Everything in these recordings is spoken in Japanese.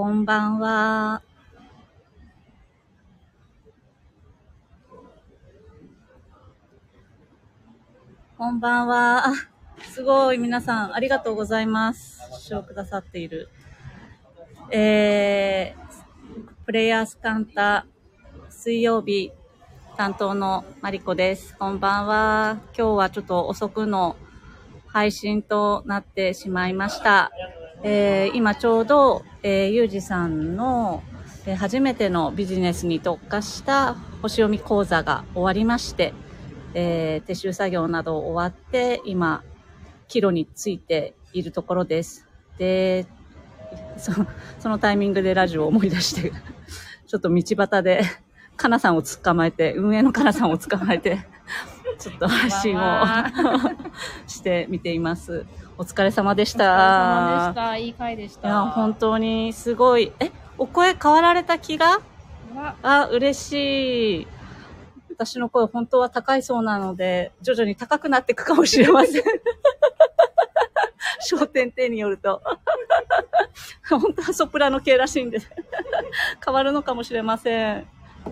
こんばんは。こんばんは。あ、すごい皆さんありがとうございます。視聴くださっている。えー、プレイヤースカンタ水曜日担当のマリコです。こんばんは。今日はちょっと遅くの配信となってしまいました。えー今ちょうど、えー、ゆうじさんの、えー初めてのビジネスに特化した星読み講座が終わりまして、えー撤収作業など終わって、今、帰路についているところです。で、そそのタイミングでラジオを思い出して、ちょっと道端で、かなさんを捕まえて、運営のかなさんを捕まえて、ちょっと配信を してみています。お疲れ様でしお疲れ様た。でした。いい回でした。いや、本当にすごい。え、お声変わられた気が？わあ、嬉しい。私の声本当は高いそうなので、徐々に高くなっていくかもしれません。焦点点によると。本当はソプラノ系らしいんで、変わるのかもしれません。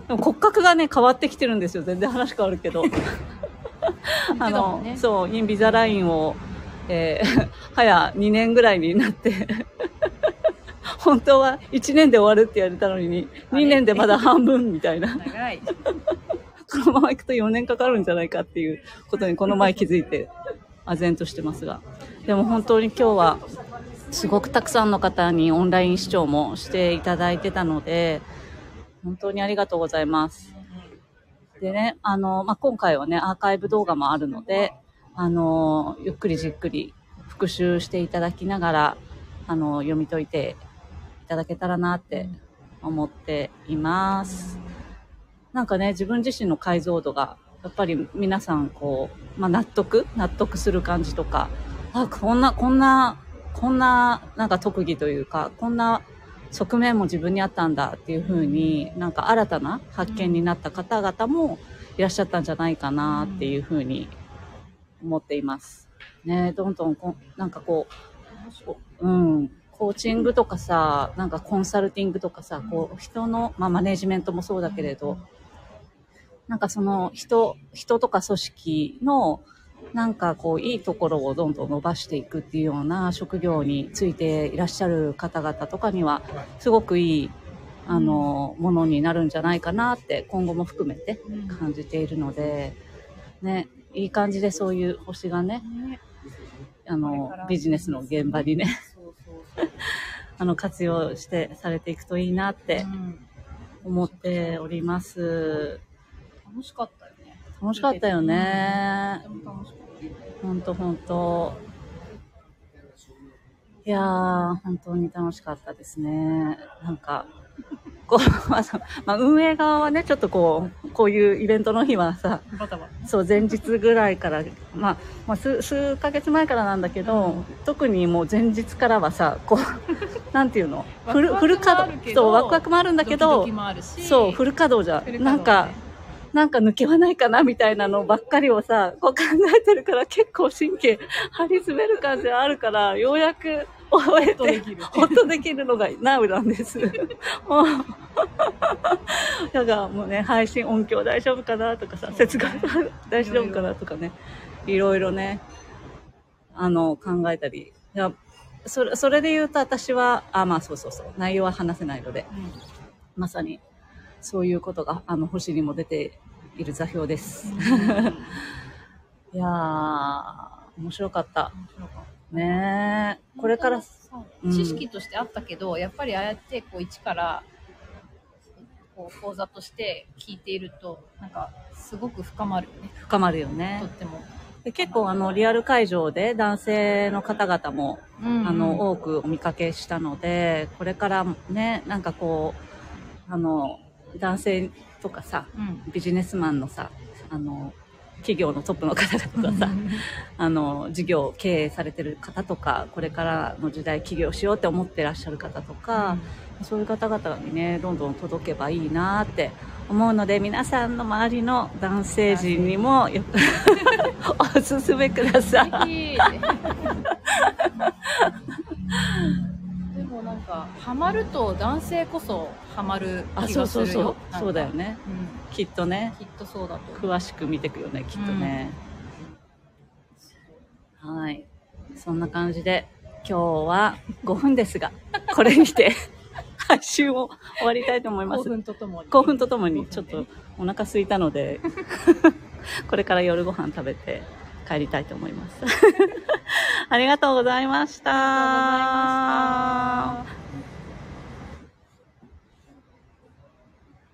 でも骨格がね、変わってきてるんですよ。全然話変わるけど。あのん、ねそう、インビザラインを、えー 早2年ぐらいになって、本当は1年で終わるって言われたのに、2年でまだ半分みたいな。長い。このまま行くと4年かかるんじゃないかっていうことにこの前気づいて、唖然としてますが。でも本当に今日は、すごくたくさんの方にオンライン視聴もしていただいてたので、本当にありがとうございます。でね、あの、まあ、今回はね、アーカイブ動画もあるので、あの、ゆっくりじっくり復習していただきながら、あの、読み解いていただけたらなって思っています。なんかね、自分自身の解像度が、やっぱり皆さんこう、まあ、納得納得する感じとか、あ、こんな、こんな、こんな、なんか特技というか、こんな側面も自分にあったんだっていう風に、なんか新たな発見になった方々もいらっしゃったんじゃないかなっていう風に思っています。ね、どんどんこ、なんかこう、うん、コーチングとかさ、なんかコンサルティングとかさ、こう、人の、まあ、マネジメントもそうだけれど、なんかその人、人とか組織の、なんかこう、いいところをどんどん伸ばしていくっていうような職業についていらっしゃる方々とかには、すごくいい、あの、ものになるんじゃないかなって、今後も含めて感じているので、ね、いい感じでそういう星がね、ねあの、ビジネスの現場にね。あの、活用して、されていくといいなってうん思っております。楽しかったよね。楽しかったよねと。ても楽しかった。ほんとほんと。いやー、本当に楽しかったですね。なんか、こう、ま あまあ、運営側はね、ちょっとこう、こういうイベントの日はさ、バタバタ。そう、前日ぐらいから、まあ、まあ、数、数ヶ月前からなんだけど、特にもう前日からはさ、こう、なんていうの？フル、フル稼働、そう、ワクワクもあるんだけどドキドキ、もあるし、そう、フル稼働じゃん。フル稼働なんか、なんか抜けはないかなみたいなのばっかりをさ、こう考えてるから結構神経張り詰める感じはあるから、ようやく終えて、ホッとできる。ほっとできるのが Now なんです。も うだからもうね、配信音響大丈夫かなとかさ、そうね接続大丈夫かなとかね、いろいろね、あの、考えたり。いや、それ、それで言うと私は、あ、まあそうそうそう、内容は話せないので、まさにそういうことがあの星にも出ている座標です。いやー、面白かった。面白かったね。え。これから、知識としてあったけど、やっぱりああやってこう一からこう講座として聞いているとなんかすごく深まるよね。深まるよとねっ。ても、で結構あのリアル会場で男性の方々も、うん。あの多くお見かけしたので、これからもね、なんかこう、あの、男性とかさ、うん。ビジネスマンのさ、あの、企業のトップの方々がさ、あの、事業を経営されてる方とか、これからの時代起業しようって思ってらっしゃる方とか、そういう方々にね、どんどん届けばいいなって思うので、皆さんの周りの男性陣にもよ おすすめください。かかハマると男性こそハマるあ、気そうそうそうがするよ。なんかそうだよね。うんきっとね。きっとそうだと。詳しく見ていくよね、きっとね。はい。そんな感じで、今日は5分ですが、これにて 配信を終わりたいと思いま興す。奮とともに。興奮とともにちょっとお腹空いたので、これから夜ご飯食べて帰りたいと思います。ありがとうございました。